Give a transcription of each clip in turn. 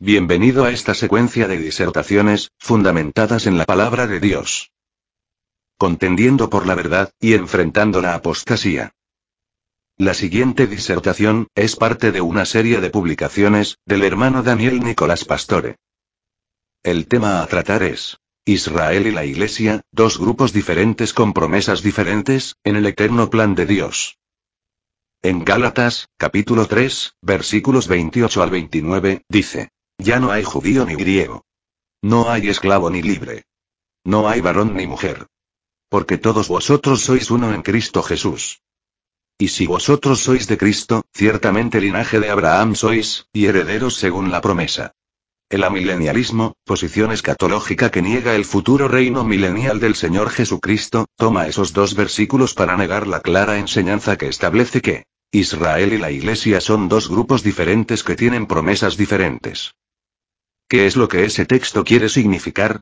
Bienvenido a esta secuencia de disertaciones, fundamentadas en la palabra de Dios. Contendiendo por la verdad, y enfrentando la apostasía. La siguiente disertación, es parte de una serie de publicaciones, del hermano Daniel Nicolás Pastore. El tema a tratar es, Israel y la Iglesia, dos grupos diferentes con promesas diferentes, en el eterno plan de Dios. En Gálatas, capítulo 3, versículos 28 al 29, dice, Ya no hay judío ni griego. No hay esclavo ni libre. No hay varón ni mujer. Porque todos vosotros sois uno en Cristo Jesús. Y si vosotros sois de Cristo, ciertamente linaje de Abraham sois, y herederos según la promesa. El amilenialismo, posición escatológica que niega el futuro reino milenial del Señor Jesucristo, toma esos dos versículos para negar la clara enseñanza que establece que Israel y la Iglesia son dos grupos diferentes que tienen promesas diferentes. ¿Qué es lo que ese texto quiere significar?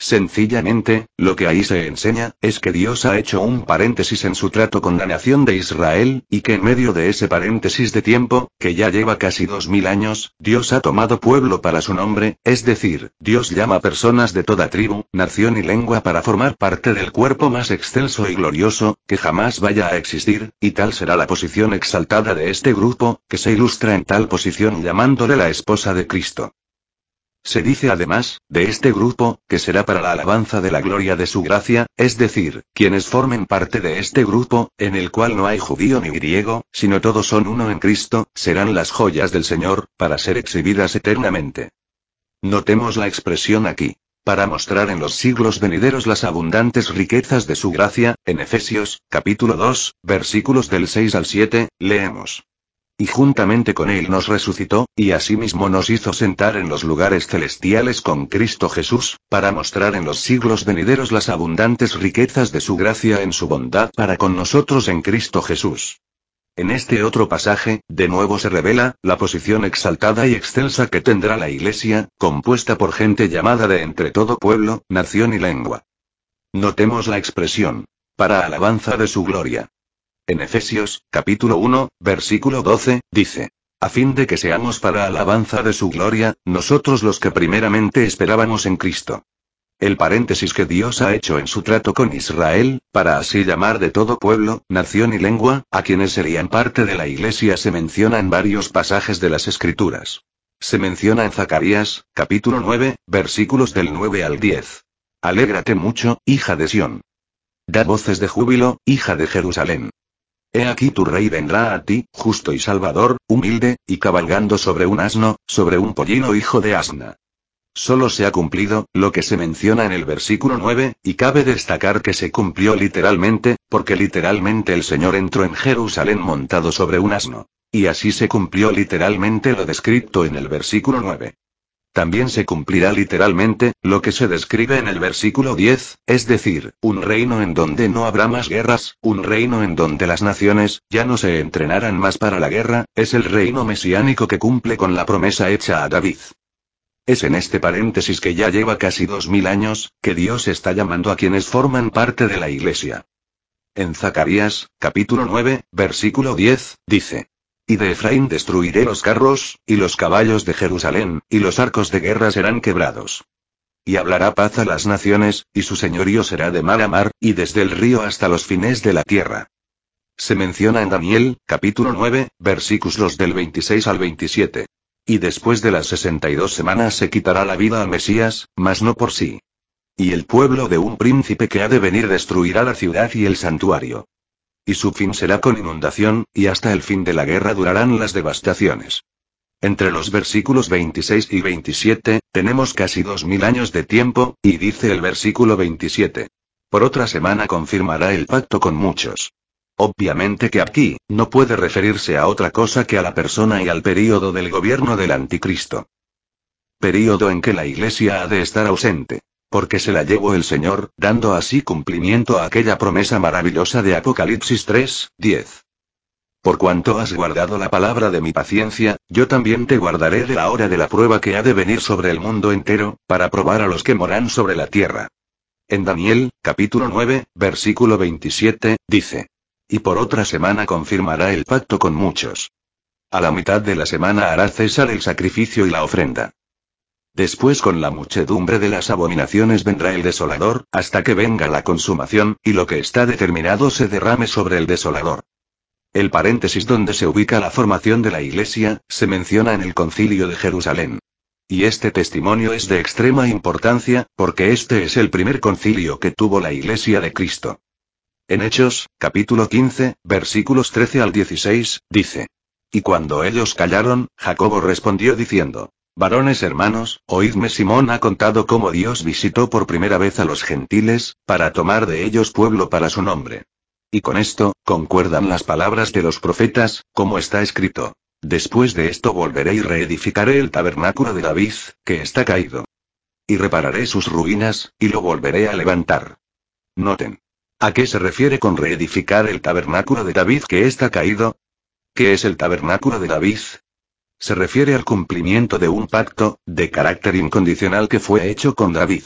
Sencillamente, lo que ahí se enseña, es que Dios ha hecho un paréntesis en su trato con la nación de Israel, y que en medio de ese paréntesis de tiempo, que ya lleva casi dos mil años, Dios ha tomado pueblo para su nombre, es decir, Dios llama personas de toda tribu, nación y lengua para formar parte del cuerpo más excelso y glorioso, que jamás vaya a existir, y tal será la posición exaltada de este grupo, que se ilustra en tal posición llamándole la esposa de Cristo. Se dice además, de este grupo, que será para la alabanza de la gloria de su gracia, es decir, quienes formen parte de este grupo, en el cual no hay judío ni griego, sino todos son uno en Cristo, serán las joyas del Señor, para ser exhibidas eternamente. Notemos la expresión aquí. Para mostrar en los siglos venideros las abundantes riquezas de su gracia, en Efesios, capítulo 2, versículos del 6 al 7, leemos. Y juntamente con Él nos resucitó, y asimismo nos hizo sentar en los lugares celestiales con Cristo Jesús, para mostrar en los siglos venideros las abundantes riquezas de su gracia en su bondad para con nosotros en Cristo Jesús. En este otro pasaje, de nuevo se revela, la posición exaltada y excelsa que tendrá la Iglesia, compuesta por gente llamada de entre todo pueblo, nación y lengua. Notemos la expresión, para alabanza de su gloria. En Efesios, capítulo 1, versículo 12, dice, a fin de que seamos para alabanza de su gloria, nosotros los que primeramente esperábamos en Cristo. El paréntesis que Dios ha hecho en su trato con Israel, para así llamar de todo pueblo, nación y lengua, a quienes serían parte de la iglesia se menciona en varios pasajes de las Escrituras. Se menciona en Zacarías, capítulo 9, versículos del 9 al 10. Alégrate mucho, hija de Sión. Da voces de júbilo, hija de Jerusalén. He aquí tu rey vendrá a ti, justo y salvador, humilde, y cabalgando sobre un asno, sobre un pollino hijo de asna. Solo se ha cumplido, lo que se menciona en el versículo 9, y cabe destacar que se cumplió literalmente, porque literalmente el Señor entró en Jerusalén montado sobre un asno. Y así se cumplió literalmente lo descrito en el versículo 9. También se cumplirá literalmente, lo que se describe en el versículo 10, es decir, un reino en donde no habrá más guerras, un reino en donde las naciones, ya no se entrenarán más para la guerra, es el reino mesiánico que cumple con la promesa hecha a David. Es en este paréntesis que ya lleva casi dos mil años, que Dios está llamando a quienes forman parte de la iglesia. En Zacarías, capítulo 9, versículo 10, dice, y de Efraín destruiré los carros, y los caballos de Jerusalén, y los arcos de guerra serán quebrados. Y hablará paz a las naciones, y su señorío será de mar a mar, y desde el río hasta los fines de la tierra. Se menciona en Daniel, capítulo 9, versículos del 26 al 27. Y después de las 62 semanas se quitará la vida al Mesías, mas no por sí. Y el pueblo de un príncipe que ha de venir destruirá la ciudad y el santuario y su fin será con inundación, y hasta el fin de la guerra durarán las devastaciones. Entre los versículos 26 y 27, tenemos casi dos mil años de tiempo, y dice el versículo 27. Por otra semana confirmará el pacto con muchos. Obviamente que aquí, no puede referirse a otra cosa que a la persona y al período del gobierno del anticristo. Período en que la iglesia ha de estar ausente porque se la llevó el Señor, dando así cumplimiento a aquella promesa maravillosa de Apocalipsis 3, 10. Por cuanto has guardado la palabra de mi paciencia, yo también te guardaré de la hora de la prueba que ha de venir sobre el mundo entero, para probar a los que moran sobre la tierra. En Daniel, capítulo 9, versículo 27, dice. Y por otra semana confirmará el pacto con muchos. A la mitad de la semana hará cesar el sacrificio y la ofrenda. Después con la muchedumbre de las abominaciones vendrá el desolador, hasta que venga la consumación, y lo que está determinado se derrame sobre el desolador. El paréntesis donde se ubica la formación de la Iglesia, se menciona en el concilio de Jerusalén. Y este testimonio es de extrema importancia, porque este es el primer concilio que tuvo la Iglesia de Cristo. En Hechos, capítulo 15, versículos 13 al 16, dice. Y cuando ellos callaron, Jacobo respondió diciendo, Varones hermanos, oídme Simón ha contado cómo Dios visitó por primera vez a los gentiles, para tomar de ellos pueblo para su nombre. Y con esto, concuerdan las palabras de los profetas, como está escrito. Después de esto volveré y reedificaré el tabernáculo de David, que está caído. Y repararé sus ruinas, y lo volveré a levantar. Noten. ¿A qué se refiere con reedificar el tabernáculo de David que está caído? ¿Qué es el tabernáculo de David? Se refiere al cumplimiento de un pacto, de carácter incondicional que fue hecho con David.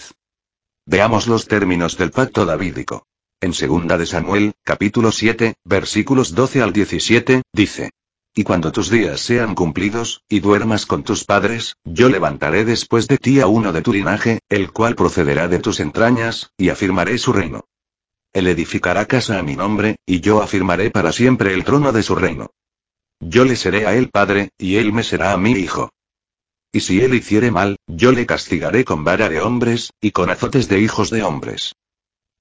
Veamos los términos del pacto davídico. En segunda de Samuel, capítulo 7, versículos 12 al 17, dice. Y cuando tus días sean cumplidos, y duermas con tus padres, yo levantaré después de ti a uno de tu linaje, el cual procederá de tus entrañas, y afirmaré su reino. Él edificará casa a mi nombre, y yo afirmaré para siempre el trono de su reino. Yo le seré a él padre, y él me será a mí hijo. Y si él hiciere mal, yo le castigaré con vara de hombres, y con azotes de hijos de hombres.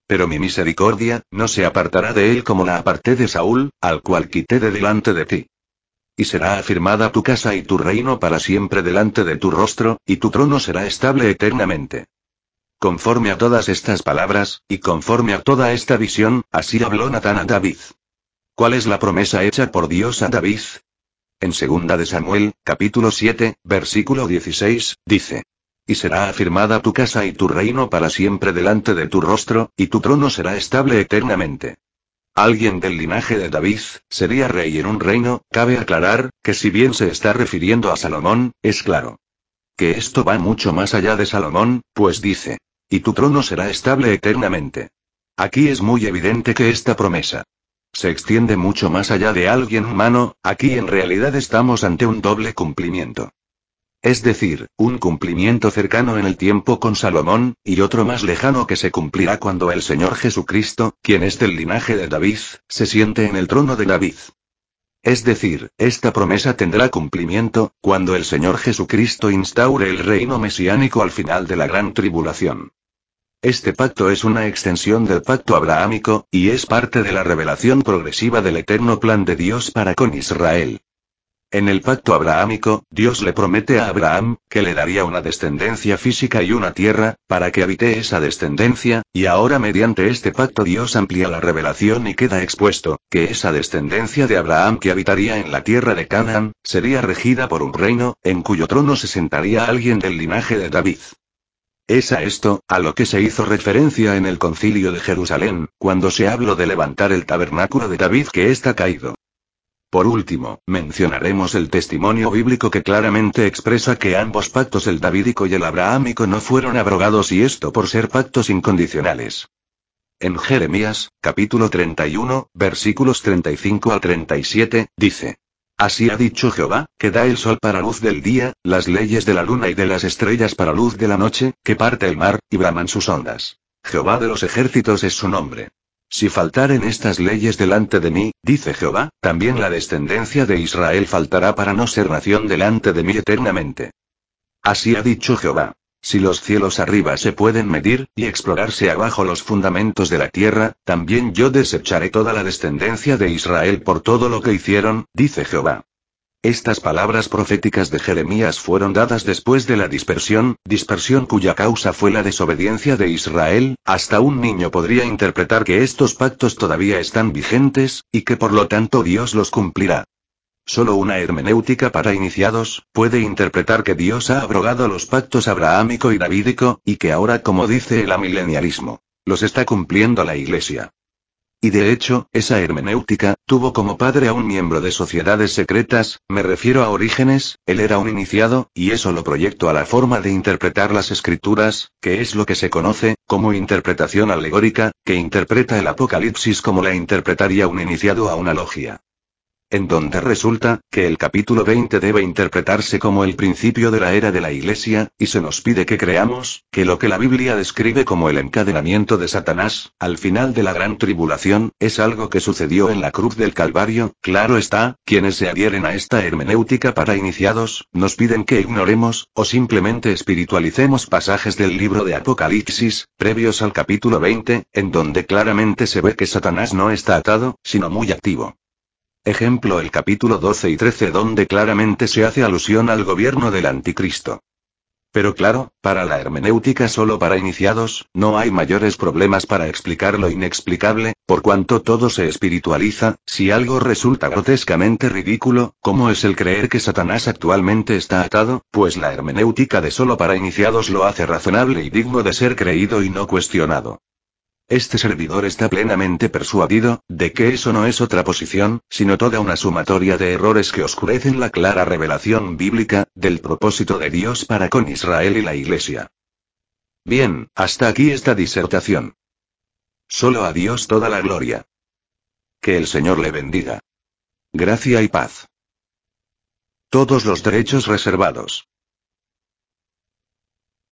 Pero mi misericordia, no se apartará de él como la aparté de Saúl, al cual quité de delante de ti. Y será afirmada tu casa y tu reino para siempre delante de tu rostro, y tu trono será estable eternamente. Conforme a todas estas palabras, y conforme a toda esta visión, así habló Natán a David. ¿Cuál es la promesa hecha por Dios a David? En segunda de Samuel, capítulo 7, versículo 16, dice. Y será afirmada tu casa y tu reino para siempre delante de tu rostro, y tu trono será estable eternamente. Alguien del linaje de David, sería rey en un reino, cabe aclarar, que si bien se está refiriendo a Salomón, es claro. Que esto va mucho más allá de Salomón, pues dice. Y tu trono será estable eternamente. Aquí es muy evidente que esta promesa se extiende mucho más allá de alguien humano, aquí en realidad estamos ante un doble cumplimiento. Es decir, un cumplimiento cercano en el tiempo con Salomón, y otro más lejano que se cumplirá cuando el Señor Jesucristo, quien es del linaje de David, se siente en el trono de David. Es decir, esta promesa tendrá cumplimiento, cuando el Señor Jesucristo instaure el reino mesiánico al final de la gran tribulación. Este pacto es una extensión del pacto abrahámico, y es parte de la revelación progresiva del eterno plan de Dios para con Israel. En el pacto abrahámico, Dios le promete a Abraham, que le daría una descendencia física y una tierra, para que habite esa descendencia, y ahora mediante este pacto Dios amplía la revelación y queda expuesto, que esa descendencia de Abraham que habitaría en la tierra de Canaán, sería regida por un reino, en cuyo trono se sentaría alguien del linaje de David. Es a esto, a lo que se hizo referencia en el concilio de Jerusalén, cuando se habló de levantar el tabernáculo de David que está caído. Por último, mencionaremos el testimonio bíblico que claramente expresa que ambos pactos, el davídico y el abrahámico, no fueron abrogados y esto por ser pactos incondicionales. En Jeremías, capítulo 31, versículos 35 al 37, dice. Así ha dicho Jehová, que da el sol para luz del día, las leyes de la luna y de las estrellas para luz de la noche, que parte el mar, y braman sus ondas. Jehová de los ejércitos es su nombre. Si faltaren estas leyes delante de mí, dice Jehová, también la descendencia de Israel faltará para no ser nación delante de mí eternamente. Así ha dicho Jehová. Si los cielos arriba se pueden medir, y explorarse abajo los fundamentos de la tierra, también yo desecharé toda la descendencia de Israel por todo lo que hicieron, dice Jehová. Estas palabras proféticas de Jeremías fueron dadas después de la dispersión, dispersión cuya causa fue la desobediencia de Israel, hasta un niño podría interpretar que estos pactos todavía están vigentes, y que por lo tanto Dios los cumplirá. Solo una hermenéutica para iniciados, puede interpretar que Dios ha abrogado los pactos abrahámico y davídico, y que ahora, como dice el amilenialismo, los está cumpliendo la Iglesia. Y de hecho, esa hermenéutica, tuvo como padre a un miembro de sociedades secretas, me refiero a Orígenes, él era un iniciado, y eso lo proyecto a la forma de interpretar las escrituras, que es lo que se conoce, como interpretación alegórica, que interpreta el Apocalipsis como la interpretaría un iniciado a una logia. En donde resulta que el capítulo 20 debe interpretarse como el principio de la era de la Iglesia, y se nos pide que creamos, que lo que la Biblia describe como el encadenamiento de Satanás, al final de la gran tribulación, es algo que sucedió en la cruz del Calvario, claro está, quienes se adhieren a esta hermenéutica para iniciados, nos piden que ignoremos, o simplemente espiritualicemos pasajes del libro de Apocalipsis, previos al capítulo 20, en donde claramente se ve que Satanás no está atado, sino muy activo. Ejemplo el capítulo 12 y 13 donde claramente se hace alusión al gobierno del anticristo. Pero claro, para la hermenéutica solo para iniciados, no hay mayores problemas para explicar lo inexplicable, por cuanto todo se espiritualiza, si algo resulta grotescamente ridículo, como es el creer que Satanás actualmente está atado, pues la hermenéutica de solo para iniciados lo hace razonable y digno de ser creído y no cuestionado. Este servidor está plenamente persuadido, de que eso no es otra posición, sino toda una sumatoria de errores que oscurecen la clara revelación bíblica, del propósito de Dios para con Israel y la Iglesia. Bien, hasta aquí esta disertación. Solo a Dios toda la gloria. Que el Señor le bendiga. Gracia y paz. Todos los derechos reservados.